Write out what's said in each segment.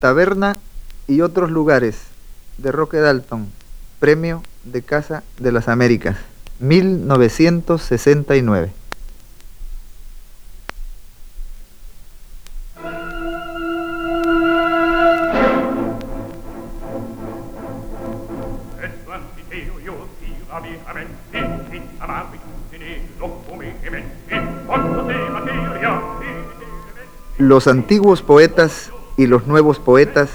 Taberna y otros lugares de Roque Dalton, Premio de Casa de las Américas, 1969. Los antiguos poetas y los nuevos poetas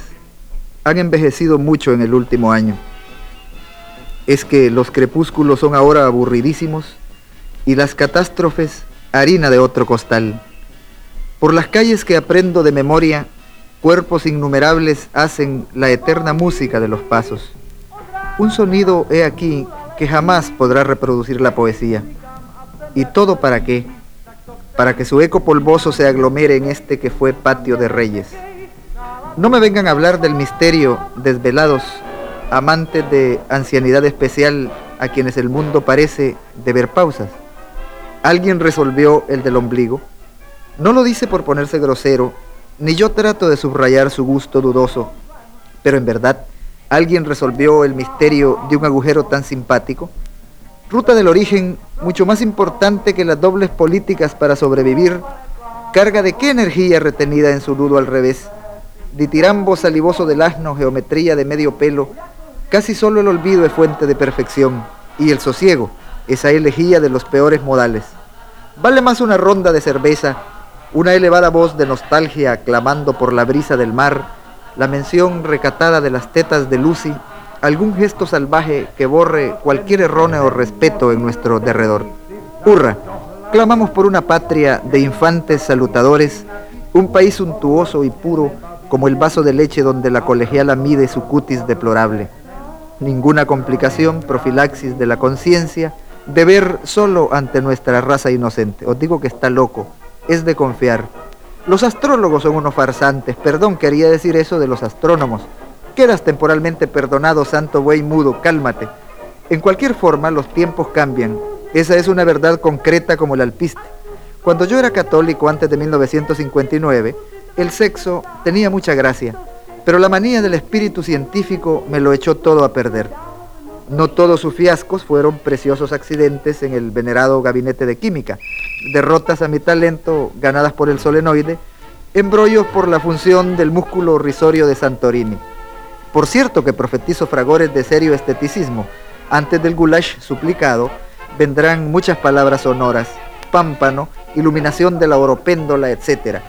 han envejecido mucho en el último año. Es que los crepúsculos son ahora aburridísimos y las catástrofes harina de otro costal. Por las calles que aprendo de memoria, cuerpos innumerables hacen la eterna música de los pasos. Un sonido he aquí que jamás podrá reproducir la poesía. ¿Y todo para qué? Para que su eco polvoso se aglomere en este que fue patio de reyes. No me vengan a hablar del misterio, desvelados, amantes de ancianidad especial a quienes el mundo parece deber pausas. Alguien resolvió el del ombligo. No lo dice por ponerse grosero, ni yo trato de subrayar su gusto dudoso, pero en verdad, alguien resolvió el misterio de un agujero tan simpático. Ruta del origen, mucho más importante que las dobles políticas para sobrevivir, carga de qué energía retenida en su nudo al revés ditirambo salivoso del asno, geometría de medio pelo, casi solo el olvido es fuente de perfección, y el sosiego, esa elegía de los peores modales. Vale más una ronda de cerveza, una elevada voz de nostalgia clamando por la brisa del mar, la mención recatada de las tetas de Lucy, algún gesto salvaje que borre cualquier erróneo respeto en nuestro derredor. Hurra, clamamos por una patria de infantes salutadores, un país suntuoso y puro, como el vaso de leche donde la colegiala mide su cutis deplorable. Ninguna complicación, profilaxis de la conciencia, deber solo ante nuestra raza inocente. Os digo que está loco, es de confiar. Los astrólogos son unos farsantes, perdón, quería decir eso de los astrónomos. Quedas temporalmente perdonado, santo buey mudo, cálmate. En cualquier forma, los tiempos cambian. Esa es una verdad concreta como el alpiste. Cuando yo era católico antes de 1959, el sexo tenía mucha gracia, pero la manía del espíritu científico me lo echó todo a perder. No todos sus fiascos fueron preciosos accidentes en el venerado gabinete de química, derrotas a mi talento ganadas por el solenoide, embrollos por la función del músculo risorio de Santorini. Por cierto que profetizo fragores de serio esteticismo, antes del goulash suplicado vendrán muchas palabras sonoras, pámpano, iluminación de la oropéndola, etc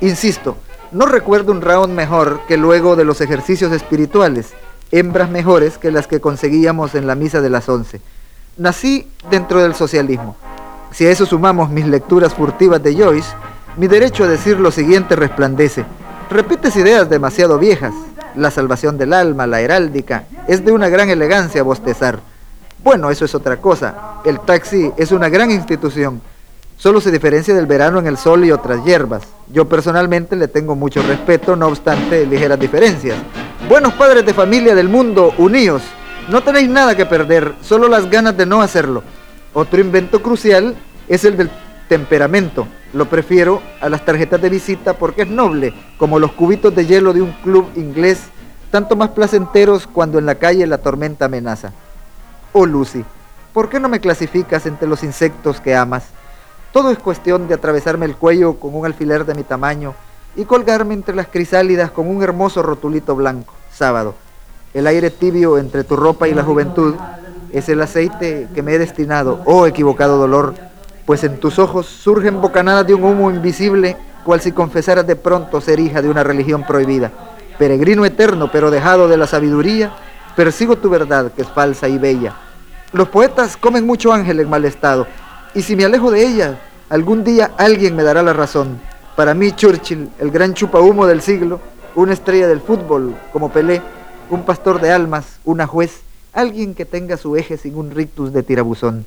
Insisto, no recuerdo un round mejor que luego de los ejercicios espirituales, hembras mejores que las que conseguíamos en la misa de las once. Nací dentro del socialismo. Si a eso sumamos mis lecturas furtivas de Joyce, mi derecho a decir lo siguiente resplandece. Repites ideas demasiado viejas. La salvación del alma, la heráldica, es de una gran elegancia bostezar. Bueno, eso es otra cosa. El taxi es una gran institución Solo se diferencia del verano en el sol y otras hierbas. Yo personalmente le tengo mucho respeto, no obstante ligeras diferencias. Buenos padres de familia del mundo, uníos. No tenéis nada que perder, solo las ganas de no hacerlo. Otro invento crucial es el del temperamento. Lo prefiero a las tarjetas de visita porque es noble, como los cubitos de hielo de un club inglés, tanto más placenteros cuando en la calle la tormenta amenaza. Oh Lucy, ¿por qué no me clasificas entre los insectos que amas? Todo es cuestión de atravesarme el cuello con un alfiler de mi tamaño y colgarme entre las crisálidas con un hermoso rotulito blanco. Sábado. El aire tibio entre tu ropa y la juventud es el aceite que me he destinado, oh equivocado dolor, pues en tus ojos surgen bocanadas de un humo invisible, cual si confesaras de pronto ser hija de una religión prohibida. Peregrino eterno, pero dejado de la sabiduría, persigo tu verdad, que es falsa y bella. Los poetas comen mucho ángel en mal estado, y si me alejo de ella, algún día alguien me dará la razón. Para mí, Churchill, el gran chupahumo del siglo, una estrella del fútbol como Pelé, un pastor de almas, una juez, alguien que tenga su eje sin un rictus de tirabuzón.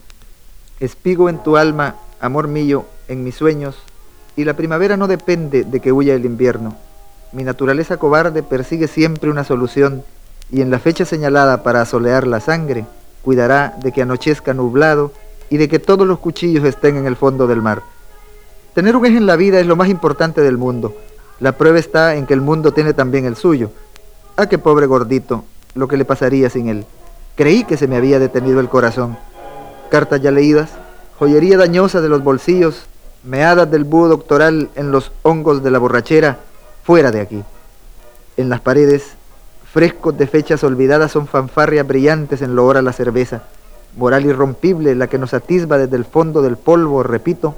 Espigo en tu alma, amor mío, en mis sueños, y la primavera no depende de que huya el invierno. Mi naturaleza cobarde persigue siempre una solución, y en la fecha señalada para asolear la sangre, cuidará de que anochezca nublado y de que todos los cuchillos estén en el fondo del mar. Tener un eje en la vida es lo más importante del mundo. La prueba está en que el mundo tiene también el suyo. Ah, qué pobre gordito, lo que le pasaría sin él. Creí que se me había detenido el corazón. Cartas ya leídas, joyería dañosa de los bolsillos, meadas del búho doctoral en los hongos de la borrachera, fuera de aquí. En las paredes, frescos de fechas olvidadas son fanfarrias brillantes en lo hora la cerveza, moral irrompible la que nos atisba desde el fondo del polvo, repito,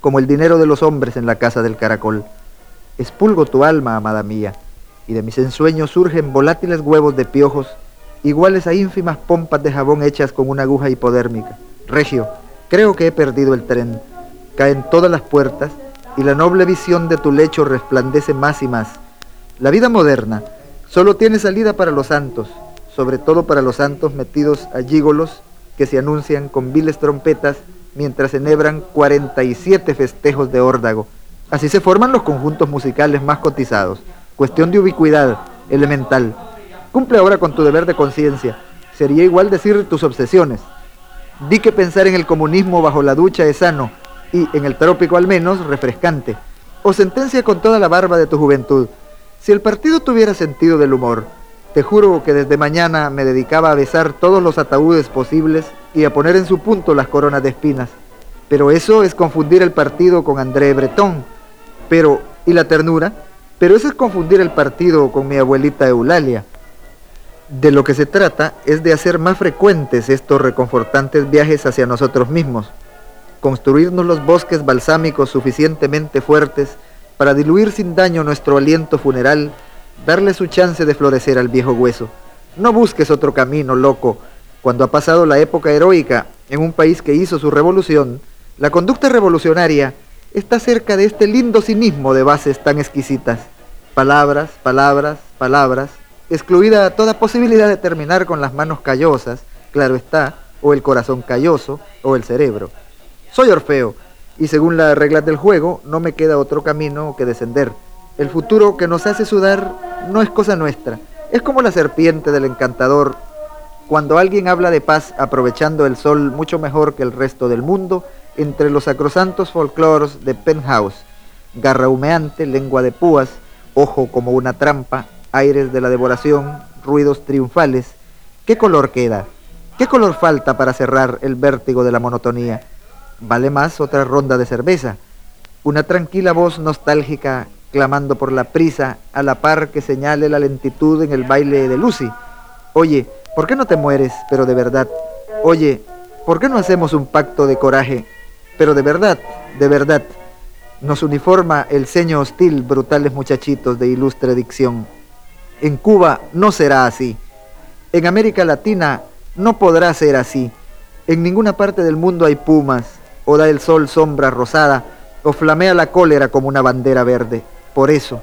como el dinero de los hombres en la casa del caracol. Espulgo tu alma, amada mía, y de mis ensueños surgen volátiles huevos de piojos, iguales a ínfimas pompas de jabón hechas con una aguja hipodérmica. Regio, creo que he perdido el tren. Caen todas las puertas y la noble visión de tu lecho resplandece más y más. La vida moderna solo tiene salida para los santos, sobre todo para los santos metidos a que se anuncian con viles trompetas mientras enhebran 47 festejos de órdago. Así se forman los conjuntos musicales más cotizados. Cuestión de ubicuidad, elemental. Cumple ahora con tu deber de conciencia. Sería igual decir tus obsesiones. Di que pensar en el comunismo bajo la ducha es sano y, en el trópico al menos, refrescante. O sentencia con toda la barba de tu juventud. Si el partido tuviera sentido del humor, te juro que desde mañana me dedicaba a besar todos los ataúdes posibles y a poner en su punto las coronas de espinas. Pero eso es confundir el partido con André Breton. Pero, ¿y la ternura? Pero eso es confundir el partido con mi abuelita Eulalia. De lo que se trata es de hacer más frecuentes estos reconfortantes viajes hacia nosotros mismos, construirnos los bosques balsámicos suficientemente fuertes para diluir sin daño nuestro aliento funeral, darle su chance de florecer al viejo hueso. No busques otro camino, loco. Cuando ha pasado la época heroica en un país que hizo su revolución, la conducta revolucionaria está cerca de este lindo cinismo de bases tan exquisitas. Palabras, palabras, palabras, excluida toda posibilidad de terminar con las manos callosas, claro está, o el corazón calloso, o el cerebro. Soy Orfeo, y según las reglas del juego, no me queda otro camino que descender. El futuro que nos hace sudar no es cosa nuestra, es como la serpiente del encantador. Cuando alguien habla de paz aprovechando el sol mucho mejor que el resto del mundo, entre los sacrosantos folclores de Penthouse, garra humeante, lengua de púas, ojo como una trampa, aires de la devoración, ruidos triunfales. ¿Qué color queda? ¿Qué color falta para cerrar el vértigo de la monotonía? Vale más otra ronda de cerveza. Una tranquila voz nostálgica clamando por la prisa a la par que señale la lentitud en el baile de Lucy. Oye, ¿por qué no te mueres, pero de verdad? Oye, ¿por qué no hacemos un pacto de coraje, pero de verdad, de verdad? Nos uniforma el ceño hostil, brutales muchachitos de ilustre dicción. En Cuba no será así. En América Latina no podrá ser así. En ninguna parte del mundo hay pumas, o da el sol sombra rosada, o flamea la cólera como una bandera verde. Por eso,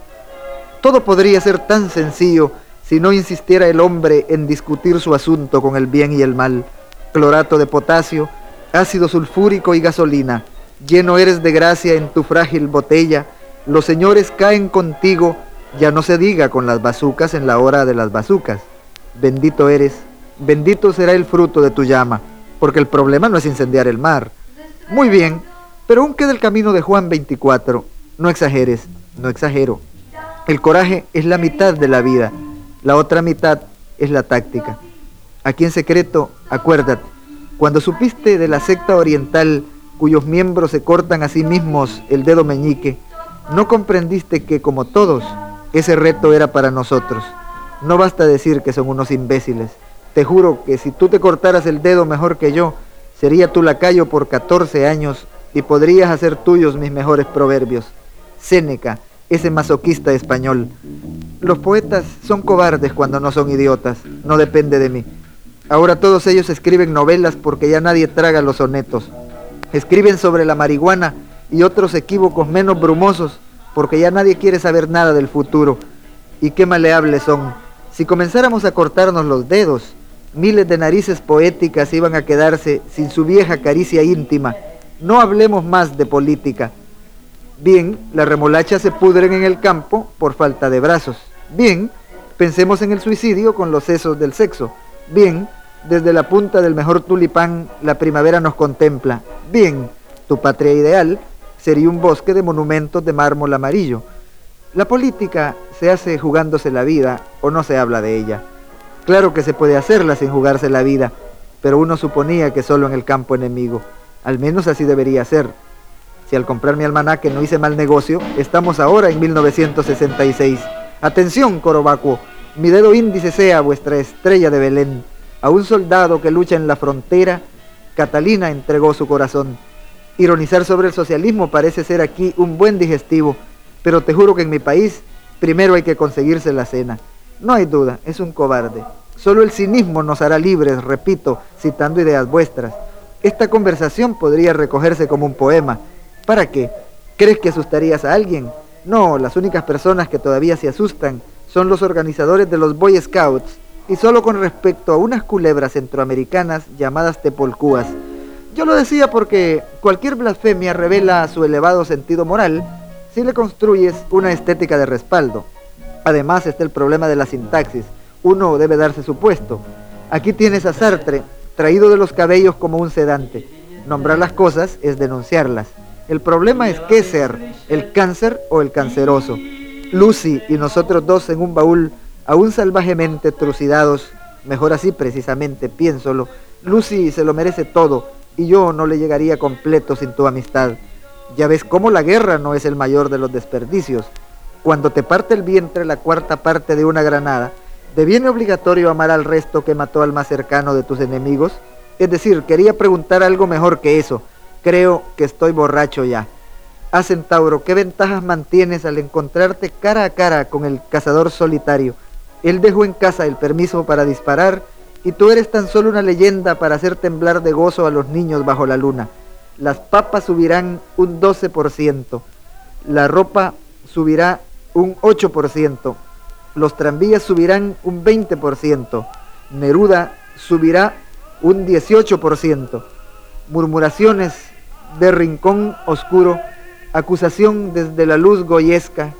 todo podría ser tan sencillo si no insistiera el hombre en discutir su asunto con el bien y el mal. Clorato de potasio, ácido sulfúrico y gasolina. Lleno eres de gracia en tu frágil botella. Los señores caen contigo ya no se diga con las bazucas en la hora de las bazucas. Bendito eres, bendito será el fruto de tu llama, porque el problema no es incendiar el mar. Muy bien, pero aún queda el camino de Juan 24. No exageres, no exagero. El coraje es la mitad de la vida, la otra mitad es la táctica. Aquí en secreto, acuérdate, cuando supiste de la secta oriental cuyos miembros se cortan a sí mismos el dedo meñique, no comprendiste que, como todos, ese reto era para nosotros. No basta decir que son unos imbéciles. Te juro que si tú te cortaras el dedo mejor que yo, sería tu lacayo por 14 años y podrías hacer tuyos mis mejores proverbios. Séneca, ese masoquista español. Los poetas son cobardes cuando no son idiotas, no depende de mí. Ahora todos ellos escriben novelas porque ya nadie traga los sonetos. Escriben sobre la marihuana y otros equívocos menos brumosos porque ya nadie quiere saber nada del futuro. Y qué maleables son. Si comenzáramos a cortarnos los dedos, miles de narices poéticas iban a quedarse sin su vieja caricia íntima. No hablemos más de política. Bien, las remolachas se pudren en el campo por falta de brazos. Bien, pensemos en el suicidio con los sesos del sexo. Bien, desde la punta del mejor tulipán la primavera nos contempla. Bien, tu patria ideal sería un bosque de monumentos de mármol amarillo. La política se hace jugándose la vida o no se habla de ella. Claro que se puede hacerla sin jugarse la vida, pero uno suponía que solo en el campo enemigo. Al menos así debería ser. Si al comprar mi almanaque no hice mal negocio, estamos ahora en 1966. Atención, Corobacuo, mi dedo índice sea vuestra estrella de Belén. A un soldado que lucha en la frontera, Catalina entregó su corazón. Ironizar sobre el socialismo parece ser aquí un buen digestivo, pero te juro que en mi país primero hay que conseguirse la cena. No hay duda, es un cobarde. Solo el cinismo nos hará libres, repito, citando ideas vuestras. Esta conversación podría recogerse como un poema. ¿Para qué? ¿Crees que asustarías a alguien? No, las únicas personas que todavía se asustan son los organizadores de los Boy Scouts, y solo con respecto a unas culebras centroamericanas llamadas tepolcúas. Yo lo decía porque cualquier blasfemia revela su elevado sentido moral si le construyes una estética de respaldo. Además está el problema de la sintaxis. Uno debe darse su puesto. Aquí tienes a Sartre, traído de los cabellos como un sedante. Nombrar las cosas es denunciarlas. El problema es qué ser, el cáncer o el canceroso. Lucy y nosotros dos en un baúl, aún salvajemente trucidados, mejor así precisamente, piénsolo. Lucy se lo merece todo y yo no le llegaría completo sin tu amistad. Ya ves cómo la guerra no es el mayor de los desperdicios. Cuando te parte el vientre la cuarta parte de una granada, ¿deviene obligatorio amar al resto que mató al más cercano de tus enemigos? Es decir, quería preguntar algo mejor que eso. Creo que estoy borracho ya. Ah, Centauro, ¿qué ventajas mantienes al encontrarte cara a cara con el cazador solitario? Él dejó en casa el permiso para disparar y tú eres tan solo una leyenda para hacer temblar de gozo a los niños bajo la luna. Las papas subirán un 12%, la ropa subirá un 8%, los tranvías subirán un 20%, Neruda subirá un 18%, murmuraciones de rincón oscuro, acusación desde la luz goyesca,